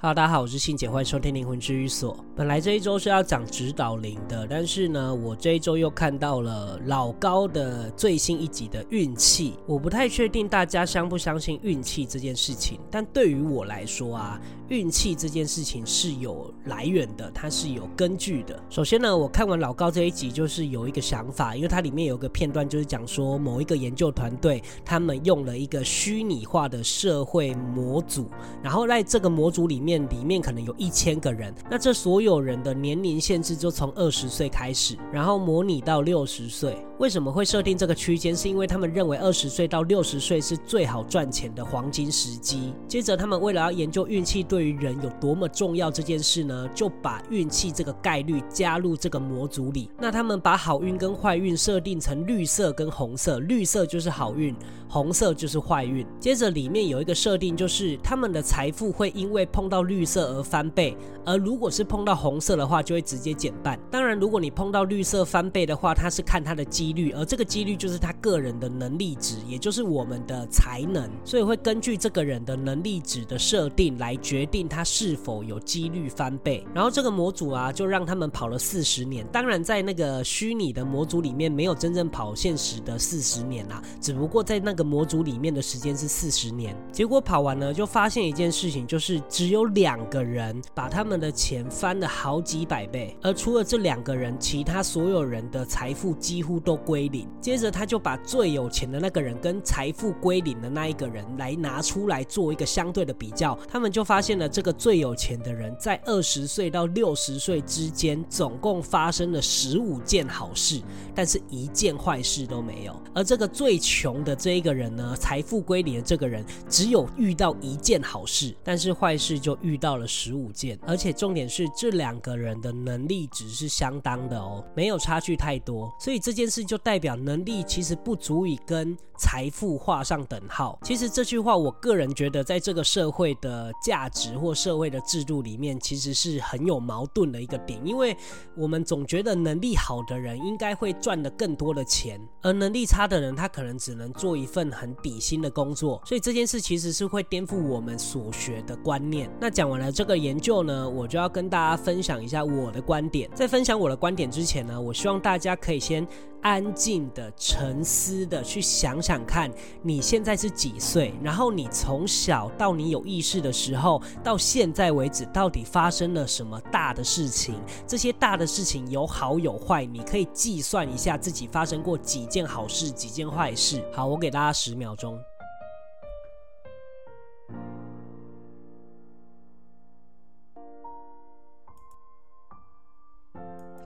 哈喽，大家好，我是信姐，欢迎收听灵魂治愈所。本来这一周是要讲指导灵的，但是呢，我这一周又看到了老高的最新一集的运气。我不太确定大家相不相信运气这件事情，但对于我来说啊，运气这件事情是有来源的，它是有根据的。首先呢，我看完老高这一集，就是有一个想法，因为它里面有个片段，就是讲说某一个研究团队，他们用了一个虚拟化的社会模组，然后在这个模组里面。里面可能有一千个人，那这所有人的年龄限制就从二十岁开始，然后模拟到六十岁。为什么会设定这个区间？是因为他们认为二十岁到六十岁是最好赚钱的黄金时机。接着，他们为了要研究运气对对于人有多么重要这件事呢，就把运气这个概率加入这个模组里。那他们把好运跟坏运设定成绿色跟红色，绿色就是好运，红色就是坏运。接着里面有一个设定，就是他们的财富会因为碰到到绿色而翻倍，而如果是碰到红色的话，就会直接减半。当然，如果你碰到绿色翻倍的话，它是看它的几率，而这个几率就是他个人的能力值，也就是我们的才能，所以会根据这个人的能力值的设定来决定他是否有几率翻倍。然后这个模组啊，就让他们跑了四十年。当然，在那个虚拟的模组里面，没有真正跑现实的四十年啊，只不过在那个模组里面的时间是四十年。结果跑完呢，就发现一件事情，就是只有。两个人把他们的钱翻了好几百倍，而除了这两个人，其他所有人的财富几乎都归零。接着他就把最有钱的那个人跟财富归零的那一个人来拿出来做一个相对的比较，他们就发现了这个最有钱的人在二十岁到六十岁之间，总共发生了十五件好事，但是一件坏事都没有。而这个最穷的这一个人呢，财富归零的这个人只有遇到一件好事，但是坏事就遇到了十五件，而且重点是这两个人的能力值是相当的哦，没有差距太多，所以这件事就代表能力其实不足以跟财富画上等号。其实这句话，我个人觉得在这个社会的价值或社会的制度里面，其实是很有矛盾的一个点，因为我们总觉得能力好的人应该会赚得更多的钱，而能力差的人他可能只能做一份很底薪的工作，所以这件事其实是会颠覆我们所学的观念。那讲完了这个研究呢，我就要跟大家分享一下我的观点。在分享我的观点之前呢，我希望大家可以先安静的、沉思的去想想看，你现在是几岁？然后你从小到你有意识的时候，到现在为止，到底发生了什么大的事情？这些大的事情有好有坏，你可以计算一下自己发生过几件好事、几件坏事。好，我给大家十秒钟。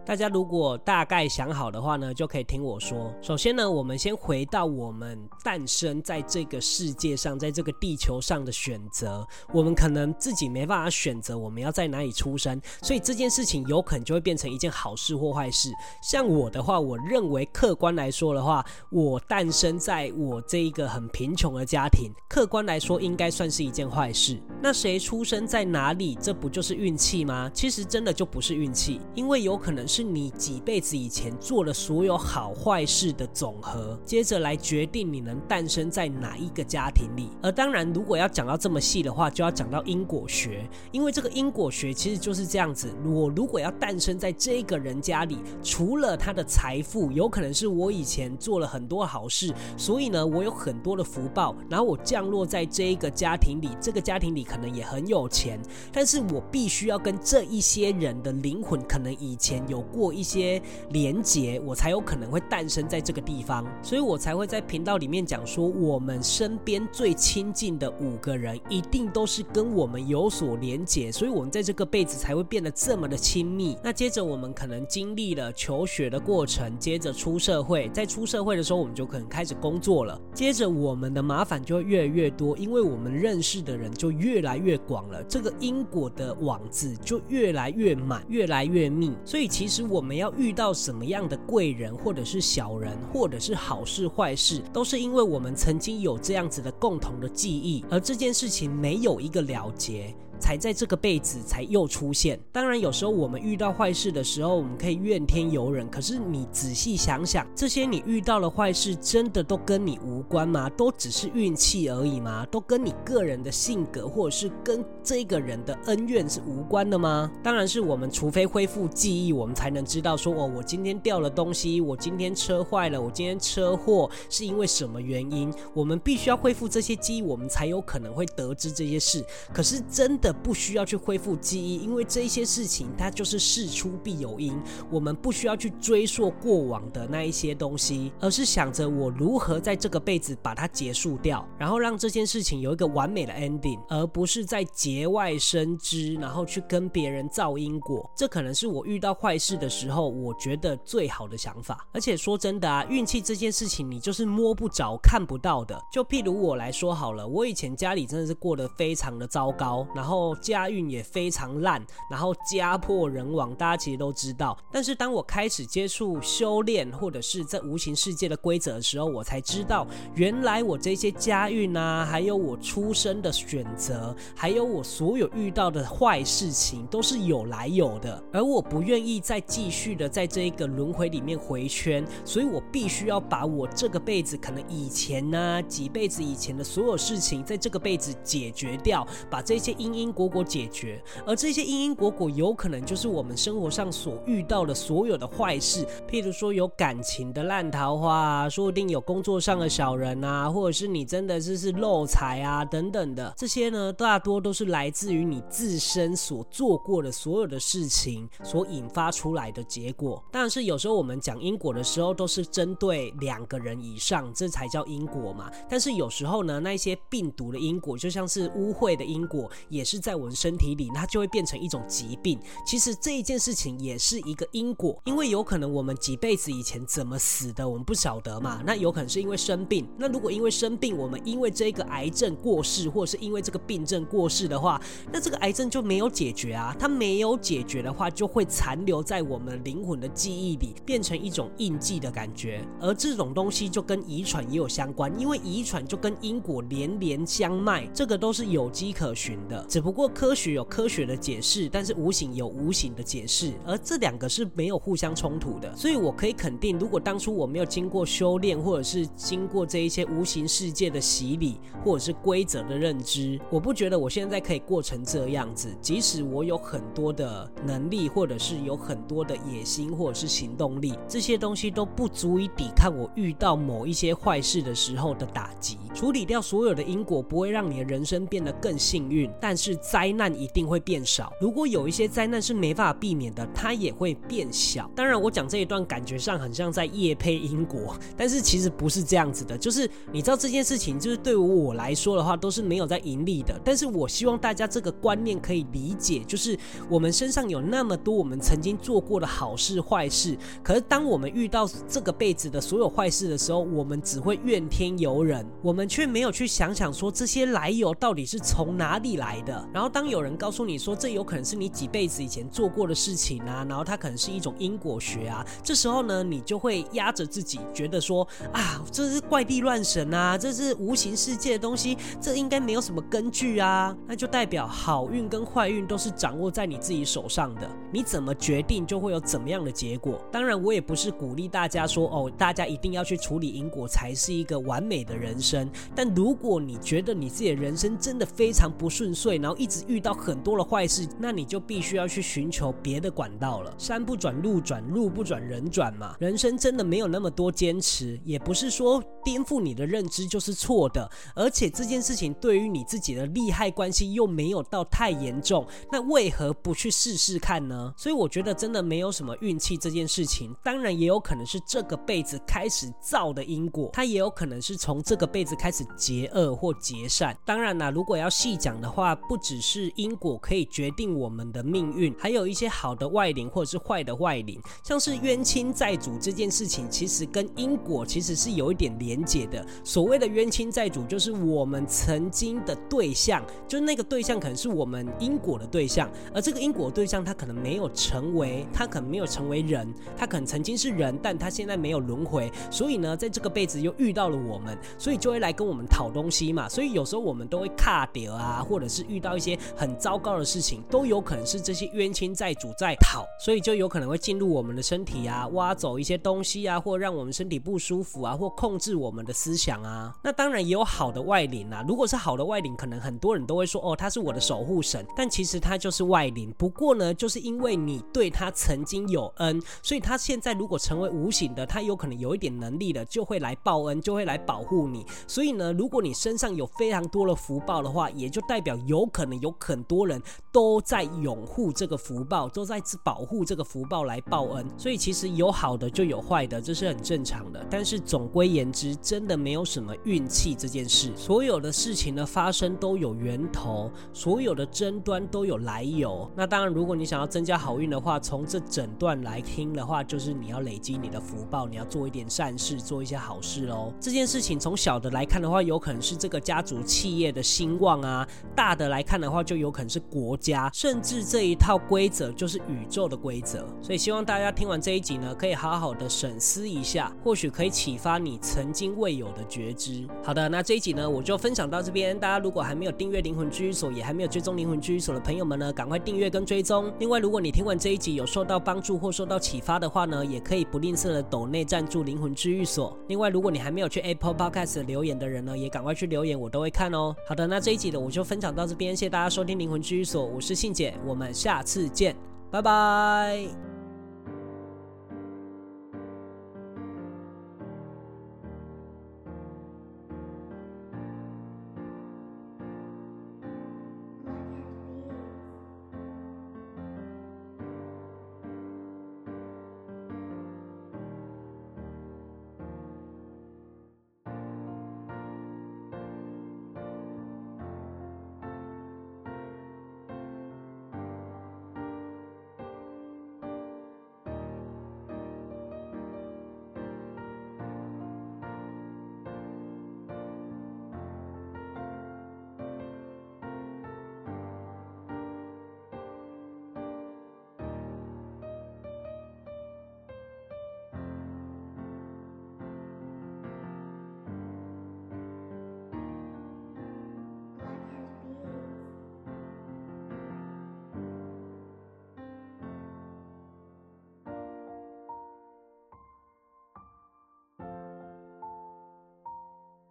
大家如果大概想好的话呢，就可以听我说。首先呢，我们先回到我们诞生在这个世界上，在这个地球上的选择。我们可能自己没办法选择我们要在哪里出生，所以这件事情有可能就会变成一件好事或坏事。像我的话，我认为客观来说的话，我诞生在我这一个很贫穷的家庭，客观来说应该算是一件坏事。那谁出生在哪里，这不就是运气吗？其实真的就不是运气，因为有可能。是你几辈子以前做了所有好坏事的总和，接着来决定你能诞生在哪一个家庭里。而当然，如果要讲到这么细的话，就要讲到因果学，因为这个因果学其实就是这样子。我如果要诞生在这个人家里，除了他的财富，有可能是我以前做了很多好事，所以呢，我有很多的福报，然后我降落在这一个家庭里，这个家庭里可能也很有钱，但是我必须要跟这一些人的灵魂，可能以前有。过一些连结，我才有可能会诞生在这个地方，所以我才会在频道里面讲说，我们身边最亲近的五个人，一定都是跟我们有所连结，所以我们在这个辈子才会变得这么的亲密。那接着我们可能经历了求学的过程，接着出社会，在出社会的时候，我们就可能开始工作了，接着我们的麻烦就会越来越多，因为我们认识的人就越来越广了，这个因果的网子就越来越满，越来越密，所以其实。其实我们要遇到什么样的贵人，或者是小人，或者是好事坏事，都是因为我们曾经有这样子的共同的记忆，而这件事情没有一个了结。才在这个辈子才又出现。当然，有时候我们遇到坏事的时候，我们可以怨天尤人。可是你仔细想想，这些你遇到的坏事，真的都跟你无关吗？都只是运气而已吗？都跟你个人的性格，或者是跟这个人的恩怨是无关的吗？当然是我们，除非恢复记忆，我们才能知道说，哦，我今天掉了东西，我今天车坏了，我今天车祸是因为什么原因？我们必须要恢复这些记忆，我们才有可能会得知这些事。可是真的不需要去恢复记忆，因为这些事情它就是事出必有因，我们不需要去追溯过往的那一些东西，而是想着我如何在这个辈子把它结束掉，然后让这件事情有一个完美的 ending，而不是在节外生枝，然后去跟别人造因果。这可能是我遇到坏事的时候，我觉得最好的想法。而且说真的啊，运气这件事情你就是摸不着、看不到的。就譬如我来说好了，我以前家里真的是过得非常的糟糕，然后家运也非常烂，然后家破人亡，大家其实都知道。但是当我开始接触修炼，或者是在无形世界的规则的时候，我才知道，原来我这些家运啊，还有我出生的选择，还有我所有遇到的坏事情，都是有来有的。而我不愿意再继续的在这一个轮回里面回圈，所以我必须要把我这个辈子可能以前呢、几辈子以前的所有事情，在这个辈子解决掉，把这些因因果果解决。而这些因因果果，有可能就是我们生活上所遇到的所有的坏事。譬如说有感情的烂桃花啊，说不定有工作上的小人啊，或者是你真的就是漏财啊等等的，这些呢大多都是来自于你自身所做过的所有的事情所引发出来的结果。但是有时候我们讲因果的时候，都是针对两个人以上，这才叫因果嘛。但是有时候呢，那些病毒的因果，就像是污秽的因果，也是是在我们身体里，它就会变成一种疾病。其实这一件事情也是一个因果，因为有可能我们几辈子以前怎么死的，我们不晓得嘛。那有可能是因为生病。那如果因为生病，我们因为这个癌症过世，或是因为这个病症过世的话，那这个癌症就没有解决啊。它没有解决的话，就会残留在我们灵魂的记忆里，变成一种印记的感觉。而这种东西就跟遗传也有相关，因为遗传就跟因果连连相脉，这个都是有迹可循的。只不过科学有科学的解释，但是无形有无形的解释，而这两个是没有互相冲突的。所以我可以肯定，如果当初我没有经过修炼，或者是经过这一些无形世界的洗礼，或者是规则的认知，我不觉得我现在可以过成这样子。即使我有很多的能力，或者是有很多的野心，或者是行动力，这些东西都不足以抵抗我遇到某一些坏事的时候的打击。处理掉所有的因果，不会让你的人生变得更幸运，但是灾难一定会变少。如果有一些灾难是没办法避免的，它也会变小。当然，我讲这一段感觉上很像在业配因果，但是其实不是这样子的。就是你知道这件事情，就是对于我来说的话，都是没有在盈利的。但是我希望大家这个观念可以理解，就是我们身上有那么多我们曾经做过的好事坏事，可是当我们遇到这个辈子的所有坏事的时候，我们只会怨天尤人，我们却没有去想想说这些来由到底是从哪里来的。然后当有人告诉你说这有可能是你几辈子以前做过的事情啊，然后它可能是一种因果学啊，这时候呢，你就会压着自己，觉得说啊，这是怪力乱神啊，这是无形世界的东西，这应该没有什么根据啊。那就代表好运跟坏运都是掌握在你自己手上的，你怎么决定就会有怎么样的结果。当然，我也不是鼓励大家说哦，大家一定要去处理因果才是一个完美的人生。但如果你觉得你自己的人生真的非常不顺遂，然后一直遇到很多的坏事，那你就必须要去寻求别的管道了。山不转路转，路不转人转嘛。人生真的没有那么多坚持，也不是说颠覆你的认知就是错的。而且这件事情对于你自己的利害关系又没有到太严重，那为何不去试试看呢？所以我觉得真的没有什么运气这件事情。当然也有可能是这个辈子开始造的因果，它也有可能是从这个辈子开始结恶或结善。当然啦，如果要细讲的话，不只是因果可以决定我们的命运，还有一些好的外灵或者是坏的外灵，像是冤亲债主这件事情，其实跟因果其实是有一点连结的。所谓的冤亲债主，就是我们曾经的对象，就是那个对象可能是我们因果的对象，而这个因果对象他可能没有成为，他可能没有成为人，他可能曾经是人，但他现在没有轮回，所以呢，在这个辈子又遇到了我们，所以就会来跟我们讨东西嘛，所以有时候我们都会卡掉啊，或者是遇到一些很糟糕的事情，都有可能是这些冤亲债主在讨，所以就有可能会进入我们的身体啊，挖走一些东西啊，或让我们身体不舒服啊，或控制我们的思想啊。那当然也有好的外灵啊，如果是好的外灵，可能很多人都会说哦，他是我的守护神，但其实他就是外灵。不过呢，就是因为你对他曾经有恩，所以他现在如果成为无形的，他有可能有一点能力了，就会来报恩，就会来保护你。所以所以呢，如果你身上有非常多的福报的话，也就代表有可能有很多人都在拥护这个福报，都在保护这个福报来报恩。所以其实有好的就有坏的，这是很正常的。但是总归言之，真的没有什么运气这件事。所有的事情的发生都有源头，所有的争端都有来由。那当然，如果你想要增加好运的话，从这整段来听的话，就是你要累积你的福报，你要做一点善事，做一些好事喽。这件事情从小的来来看的话，有可能是这个家族企业的兴旺啊；大的来看的话，就有可能是国家，甚至这一套规则就是宇宙的规则。所以希望大家听完这一集呢，可以好好的审思一下，或许可以启发你曾经未有的觉知。好的，那这一集呢，我就分享到这边。大家如果还没有订阅灵魂居所，也还没有追踪灵魂居所的朋友们呢，赶快订阅跟追踪。另外，如果你听完这一集有受到帮助或受到启发的话呢，也可以不吝啬的抖内赞助灵魂居所。另外，如果你还没有去 Apple Podcast 留言的人呢，也赶快去留言，我都会看哦。好的，那这一集的我就分享到这边，谢谢大家收听灵魂居所，我是信姐，我们下次见，拜拜。